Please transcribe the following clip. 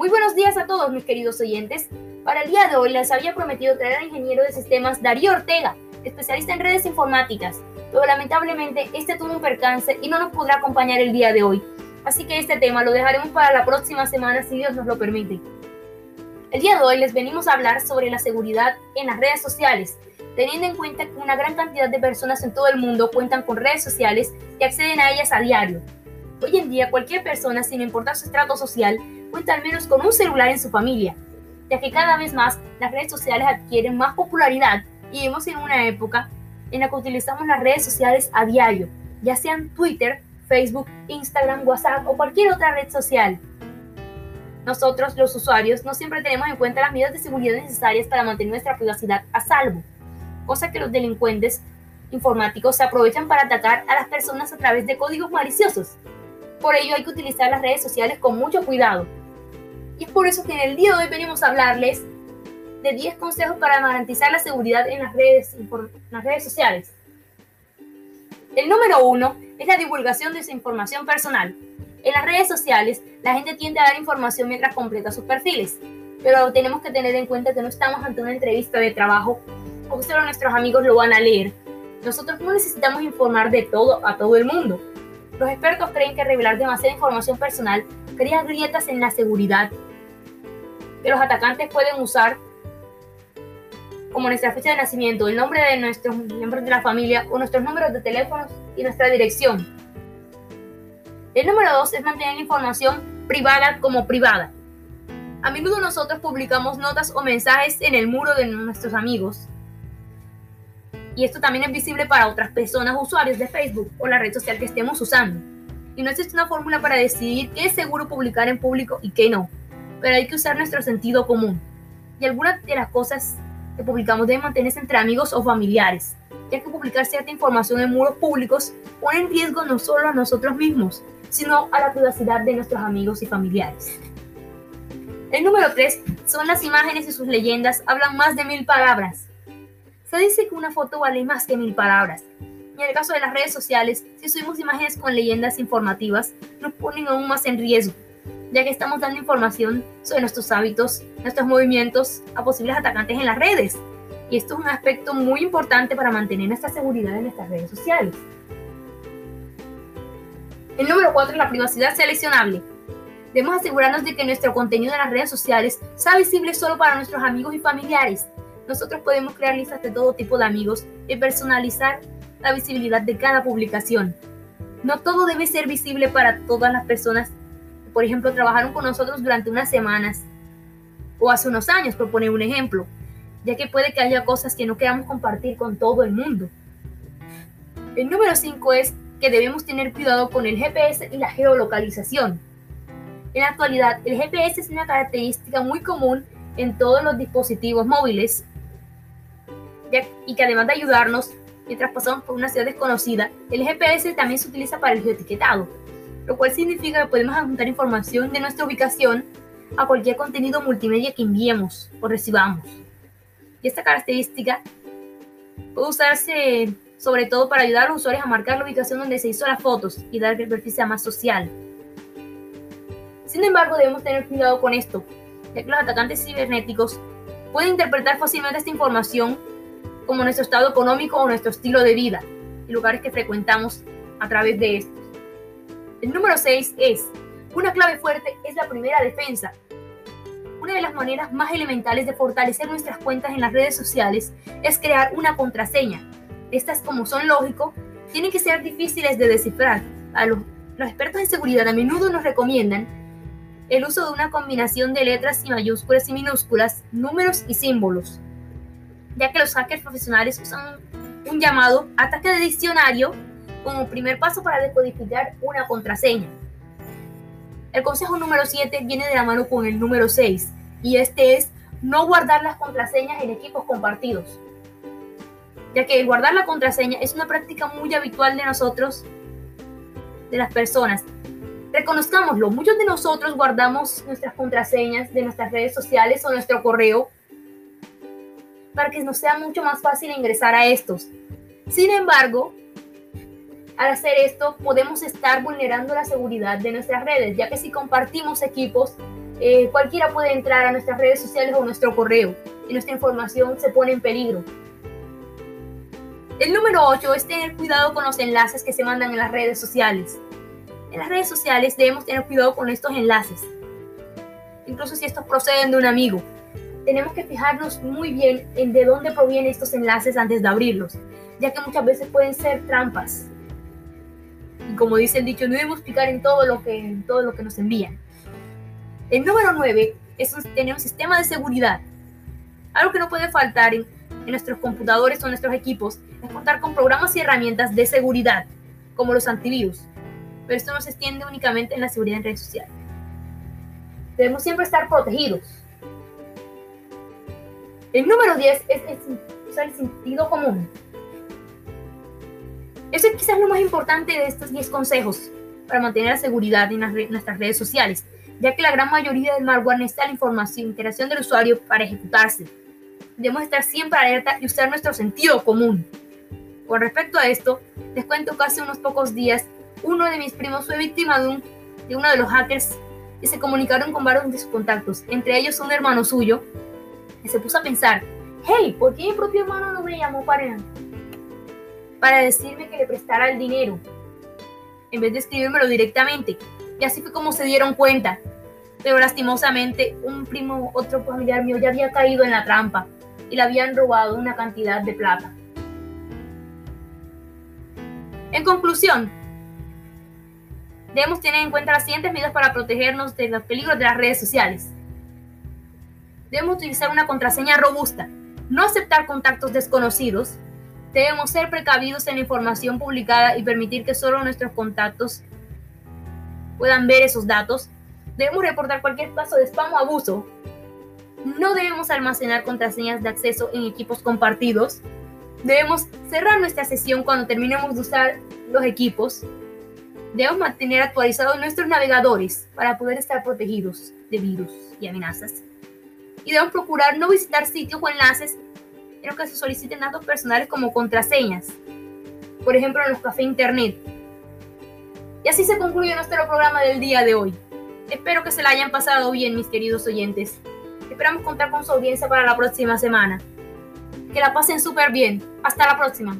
Muy buenos días a todos mis queridos oyentes. Para el día de hoy les había prometido traer al ingeniero de sistemas Darío Ortega, especialista en redes informáticas, pero lamentablemente este tuvo un percance y no nos podrá acompañar el día de hoy. Así que este tema lo dejaremos para la próxima semana si Dios nos lo permite. El día de hoy les venimos a hablar sobre la seguridad en las redes sociales, teniendo en cuenta que una gran cantidad de personas en todo el mundo cuentan con redes sociales y acceden a ellas a diario. Hoy en día cualquier persona, sin importar su estrato social, cuenta al menos con un celular en su familia, ya que cada vez más las redes sociales adquieren más popularidad y vivimos en una época en la que utilizamos las redes sociales a diario, ya sean Twitter, Facebook, Instagram, WhatsApp o cualquier otra red social. Nosotros, los usuarios, no siempre tenemos en cuenta las medidas de seguridad necesarias para mantener nuestra privacidad a salvo, cosa que los delincuentes informáticos se aprovechan para atacar a las personas a través de códigos maliciosos. Por ello hay que utilizar las redes sociales con mucho cuidado. Y es por eso que en el día de hoy venimos a hablarles de 10 consejos para garantizar la seguridad en las redes, en las redes sociales. El número uno es la divulgación de su información personal. En las redes sociales, la gente tiende a dar información mientras completa sus perfiles, pero tenemos que tener en cuenta que no estamos ante una entrevista de trabajo o solo nuestros amigos lo van a leer. Nosotros no necesitamos informar de todo a todo el mundo. Los expertos creen que revelar demasiada información personal crea grietas en la seguridad que los atacantes pueden usar como nuestra fecha de nacimiento, el nombre de nuestros miembros de la familia o nuestros números de teléfonos y nuestra dirección. El número dos es mantener la información privada como privada. A menudo nosotros publicamos notas o mensajes en el muro de nuestros amigos. Y esto también es visible para otras personas usuarios de Facebook o la red social que estemos usando. Y no existe una fórmula para decidir qué es seguro publicar en público y qué no. Pero hay que usar nuestro sentido común. Y algunas de las cosas que publicamos deben mantenerse entre amigos o familiares, ya que publicar cierta información en muros públicos pone en riesgo no solo a nosotros mismos, sino a la privacidad de nuestros amigos y familiares. El número 3 son las imágenes y sus leyendas hablan más de mil palabras. Se dice que una foto vale más que mil palabras. Y en el caso de las redes sociales, si subimos imágenes con leyendas informativas, nos ponen aún más en riesgo, ya que estamos dando información sobre nuestros hábitos, nuestros movimientos a posibles atacantes en las redes. Y esto es un aspecto muy importante para mantener nuestra seguridad en nuestras redes sociales. El número 4 es la privacidad seleccionable. Debemos asegurarnos de que nuestro contenido en las redes sociales sea visible solo para nuestros amigos y familiares. Nosotros podemos crear listas de todo tipo de amigos y personalizar la visibilidad de cada publicación. No todo debe ser visible para todas las personas por ejemplo, trabajaron con nosotros durante unas semanas o hace unos años, por poner un ejemplo, ya que puede que haya cosas que no queramos compartir con todo el mundo. El número 5 es que debemos tener cuidado con el GPS y la geolocalización. En la actualidad, el GPS es una característica muy común en todos los dispositivos móviles y que además de ayudarnos mientras pasamos por una ciudad desconocida, el GPS también se utiliza para el geoetiquetado, lo cual significa que podemos adjuntar información de nuestra ubicación a cualquier contenido multimedia que enviemos o recibamos. Y esta característica puede usarse sobre todo para ayudar a los usuarios a marcar la ubicación donde se hizo las fotos y dar que el más social. Sin embargo, debemos tener cuidado con esto, ya que los atacantes cibernéticos pueden interpretar fácilmente esta información como nuestro estado económico o nuestro estilo de vida y lugares que frecuentamos a través de estos. El número 6 es, una clave fuerte es la primera defensa. Una de las maneras más elementales de fortalecer nuestras cuentas en las redes sociales es crear una contraseña estas, como son lógicos, tienen que ser difíciles de descifrar. A los, expertos en seguridad a menudo nos recomiendan el uso de una combinación de letras y mayúsculas y minúsculas, números y símbolos, ya que los hackers profesionales usan un llamado ataque de diccionario como primer paso para decodificar una contraseña. El consejo número 7 viene de la mano con el número 6 y este es no guardar las contraseñas en equipos compartidos ya que guardar la contraseña es una práctica muy habitual de nosotros, de las personas. Reconozcámoslo, muchos de nosotros guardamos nuestras contraseñas de nuestras redes sociales o nuestro correo para que nos sea mucho más fácil ingresar a estos. Sin embargo, al hacer esto podemos estar vulnerando la seguridad de nuestras redes, ya que si compartimos equipos, Eh, cualquiera puede entrar a nuestras redes sociales o nuestro correo y nuestra información se pone en peligro. El número 8 es tener cuidado con los enlaces que se mandan en las redes sociales. En las redes sociales debemos tener cuidado con estos enlaces, incluso si estos proceden de un amigo. Tenemos que fijarnos muy bien en de dónde provienen estos enlaces antes de abrirlos, ya que muchas veces pueden ser trampas. Como dice el dicho, no debemos picar en todo lo que, en todo lo que nos envían. El número 9 es tener un sistema de seguridad. Algo que no puede faltar en, en nuestros computadores o nuestros equipos es contar con programas y herramientas de seguridad, como los antivirus. Pero esto no se extiende únicamente en la seguridad en redes sociales. Debemos siempre estar protegidos. El número 10 es, usar el sentido común. Eso es quizás lo más importante de estos 10 consejos para mantener la seguridad en, nuestras redes sociales, ya que la gran mayoría del malware necesita la información, interacción del usuario para ejecutarse. Debemos estar siempre alerta y usar nuestro sentido común. Con respecto a esto, les cuento que hace unos pocos días uno de mis primos fue víctima de, un, de uno de los hackers y se comunicaron con varios de sus contactos, entre ellos un hermano suyo, y se puso a pensar, hey, ¿por qué mi propio hermano no me llamó para, para decirme que le prestara el dinero? En vez de escribírmelo directamente. Y así fue como se dieron cuenta. Pero lastimosamente un primo, otro familiar mío ya había caído en la trampa y le habían robado una cantidad de plata. En conclusión, debemos tener en cuenta las siguientes medidas para protegernos de los peligros de las redes sociales. Debemos utilizar una contraseña robusta, no aceptar contactos desconocidos, debemos ser precavidos en la información publicada y permitir que solo nuestros contactos puedan ver esos datos, debemos reportar cualquier caso de spam o abuso, no debemos almacenar contraseñas de acceso en equipos compartidos, Debemos cerrar nuestra sesión cuando terminemos de usar los equipos. Debemos mantener actualizados nuestros navegadores para poder estar protegidos de virus y amenazas. Y debemos procurar no visitar sitios o enlaces en los que se soliciten datos personales como contraseñas, por ejemplo en los cafés internet. Y así se concluye nuestro programa del día de hoy. Espero que se la hayan pasado bien, mis queridos oyentes. Esperamos contar con su audiencia para la próxima semana. Que la pasen súper bien. Hasta la próxima.